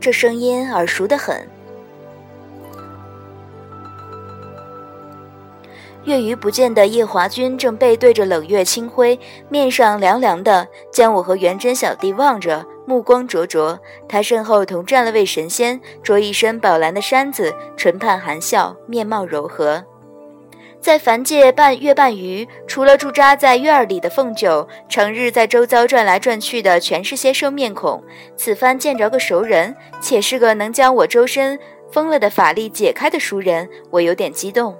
这声音耳熟得很。月余不见的夜华君正背对着冷月清辉，面上凉凉的，将我和元贞小弟望着，目光灼灼。他身后同站了位神仙，着一身宝蓝的衫子，唇畔含笑，面貌柔和。在凡界半月半余，除了驻扎在院儿里的凤九，成日在周遭转来转去的，全是些生面孔。此番见着个熟人，且是个能将我周身封了的法力解开的熟人，我有点激动。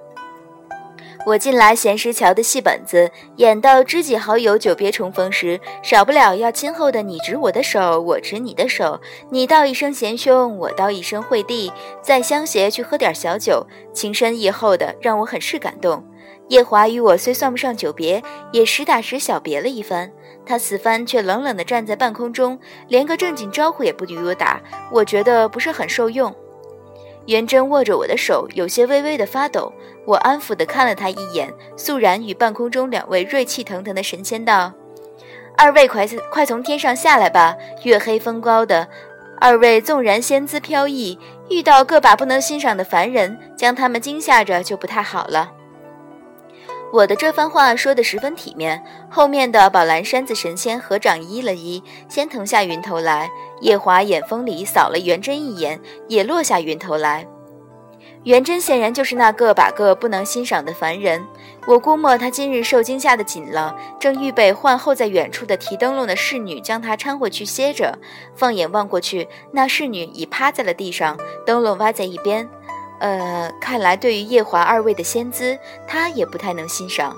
我近来闲时瞧的戏本子，演到知己好友久别重逢时，少不了要亲厚的你执我的手，我执你的手，你道一声贤兄，我道一声惠弟，再相携去喝点小酒，情深意厚的，让我很是感动。夜华与我虽算不上久别，也实打实小别了一番。他此番却冷冷地站在半空中，连个正经招呼也不与我打，我觉得不是很受用。元贞握着我的手，有些微微的发抖。我安抚地看了他一眼，肃然与半空中两位锐气腾腾的神仙道：“二位快快从天上下来吧！月黑风高的，二位纵然仙姿飘逸，遇到个把不能欣赏的凡人，将他们惊吓着就不太好了。”我的这番话说得十分体面，后面的宝蓝山子神仙合掌依了依，先腾下云头来。夜华眼风里扫了元贞一眼，也落下云头来。元贞显然就是那个把个不能欣赏的凡人。我估摸他今日受惊吓的紧了，正预备唤候在远处的提灯笼的侍女将他搀回去歇着。放眼望过去，那侍女已趴在了地上，灯笼歪在一边。呃，看来对于夜华二位的仙姿，他也不太能欣赏。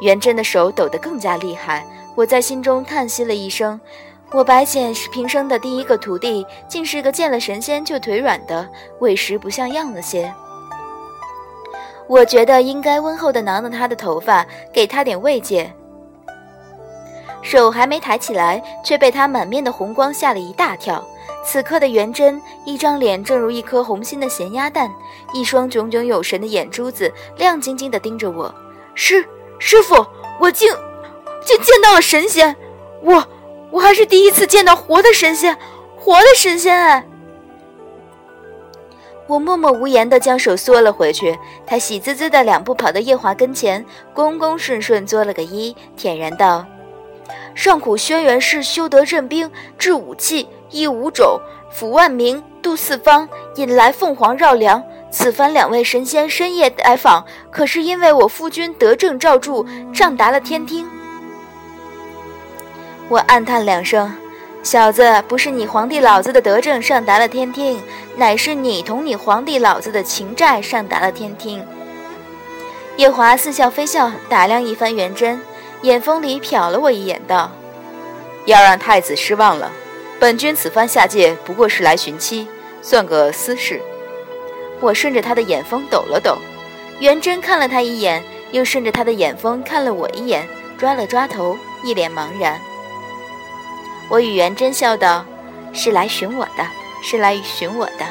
元贞的手抖得更加厉害，我在心中叹息了一声。我白浅是平生的第一个徒弟，竟是个见了神仙就腿软的，委实不像样了些。我觉得应该温厚地挠挠他的头发，给他点慰藉。手还没抬起来，却被他满面的红光吓了一大跳。此刻的元贞，一张脸正如一颗红心的咸鸭蛋，一双炯炯有神的眼珠子亮晶晶地盯着我。师师傅，我竟竟见到了神仙！我我还是第一次见到活的神仙，活的神仙哎！我默默无言地将手缩了回去。他喜滋滋的两步跑到夜华跟前，恭恭顺顺作了个揖，舔然道：“上古轩辕氏修得镇兵，制武器。”一五种，抚万民，度四方，引来凤凰绕梁。此番两位神仙深夜来访，可是因为我夫君得正照住，上达了天听。我暗叹两声，小子，不是你皇帝老子的德政上达了天听，乃是你同你皇帝老子的情债上达了天听。夜华似笑非笑，打量一番元贞，眼风里瞟了我一眼，道：“要让太子失望了。”本君此番下界不过是来寻妻，算个私事。我顺着他的眼风抖了抖，元贞看了他一眼，又顺着他的眼风看了我一眼，抓了抓头，一脸茫然。我与元贞笑道：“是来寻我的，是来寻我的。”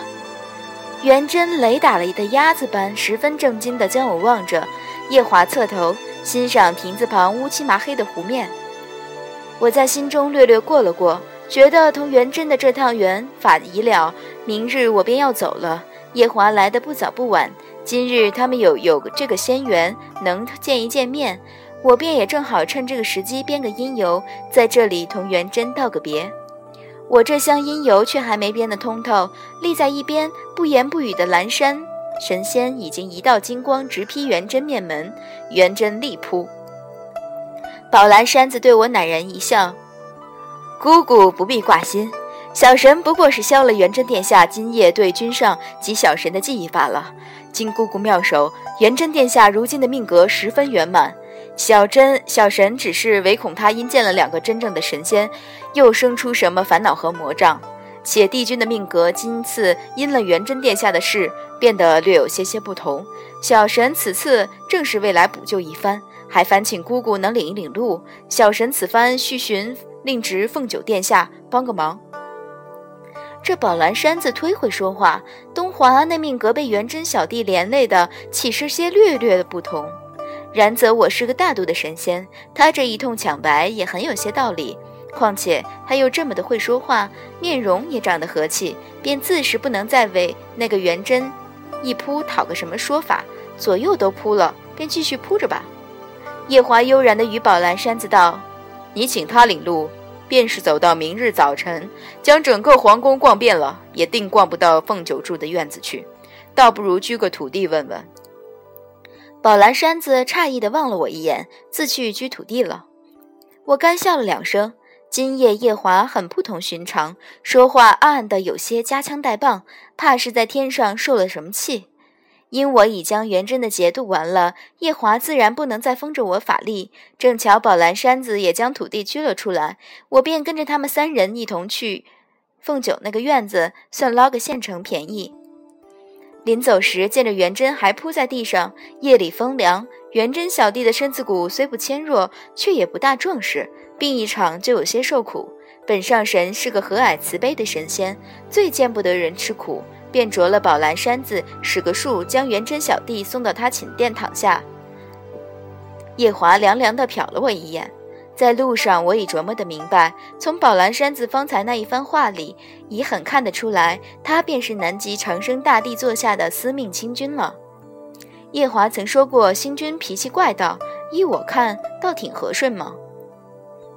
元贞雷打了的鸭子般，十分正经地将我望着。夜华侧头欣赏亭子旁乌漆麻黑的湖面，我在心中略略过了过。觉得同元贞的这趟缘法已了，明日我便要走了。夜华来的不早不晚，今日他们有有这个仙缘，能见一见面，我便也正好趁这个时机编个因由，在这里同元贞道个别。我这厢因由却还没编得通透，立在一边不言不语的蓝山神仙已经一道金光直劈元贞面门，元贞力扑。宝蓝山子对我赧然一笑。姑姑不必挂心，小神不过是消了元贞殿下今夜对君上及小神的记忆罢了。经姑姑妙手，元贞殿下如今的命格十分圆满。小真、小神只是唯恐他因见了两个真正的神仙，又生出什么烦恼和魔障。且帝君的命格今次因了元贞殿下的事，变得略有些些不同。小神此次正是为来补救一番，还烦请姑姑能领一领路。小神此番续寻。令侄凤九殿下帮个忙。这宝蓝山子忒会说话，东华那命格被元贞小弟连累的，岂是些略略的不同？然则我是个大度的神仙，他这一通抢白也很有些道理。况且他又这么的会说话，面容也长得和气，便自是不能再为那个元贞一扑讨个什么说法。左右都扑了，便继续扑着吧。夜华悠然的与宝蓝山子道：“你请他领路，便是走到明日早晨，将整个皇宫逛遍了，也定逛不到凤九住的院子去。倒不如居个土地问问。”宝蓝山子诧异地望了我一眼，自去居土地了。我干笑了两声。今夜夜华很不同寻常，说话暗暗的有些夹枪带棒，怕是在天上受了什么气。因我已将元贞的劫渡完了，夜华自然不能再封着我法力。正巧宝蓝山子也将土地拘了出来，我便跟着他们三人一同去凤九那个院子，算捞个现成便宜。临走时，见着元贞还扑在地上，夜里风凉，元贞小弟的身子骨虽不纤弱，却也不大壮实。病一场就有些受苦。本上神是个和蔼慈悲的神仙，最见不得人吃苦，便着了宝蓝衫子，使个术将元贞小弟送到他寝殿躺下。夜华凉凉的瞟了我一眼，在路上我已琢磨的明白，从宝蓝山子方才那一番话里，已很看得出来，他便是南极长生大帝座下的司命清君了。夜华曾说过，星君脾气怪道，依我看，倒挺和顺嘛。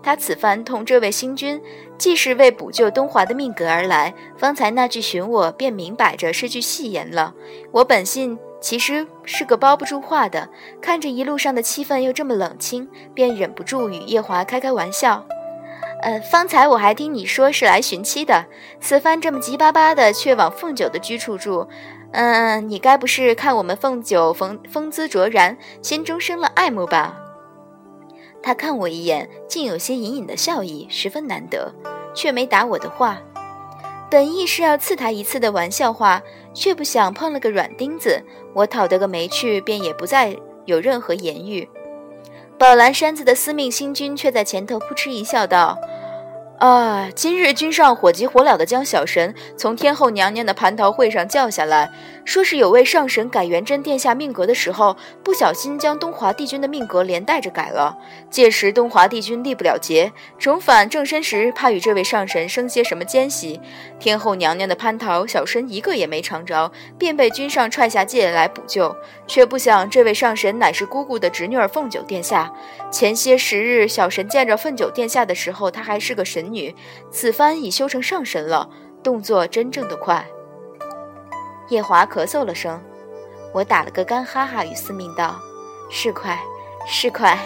他此番同这位星君，既是为补救东华的命格而来，方才那句寻我，便明摆着是句戏言了。我本性其实是个包不住话的，看着一路上的气氛又这么冷清，便忍不住与夜华开开玩笑。呃，方才我还听你说是来寻妻的，此番这么急巴巴的，却往凤九的居处住，嗯，你该不是看我们凤九风风姿卓然，心中生了爱慕吧？他看我一眼，竟有些隐隐的笑意，十分难得，却没答我的话。本意是要刺他一次的玩笑话，却不想碰了个软钉子。我讨得个没趣，便也不再有任何言语。宝蓝山子的司命星君却在前头扑哧一笑，道。啊！今日君上火急火燎地将小神从天后娘娘的蟠桃会上叫下来，说是有位上神改元贞殿下命格的时候，不小心将东华帝君的命格连带着改了。届时东华帝君立不了劫，重返正身时，怕与这位上神生些什么奸隙。天后娘娘的蟠桃，小神一个也没尝着，便被君上踹下界来补救。却不想这位上神乃是姑姑的侄女儿凤九殿下。前些时日，小神见着凤九殿下的时候，她还是个神女此番已修成上神了，动作真正的快。夜华咳嗽了声，我打了个干哈哈，与司命道：“是快，是快。”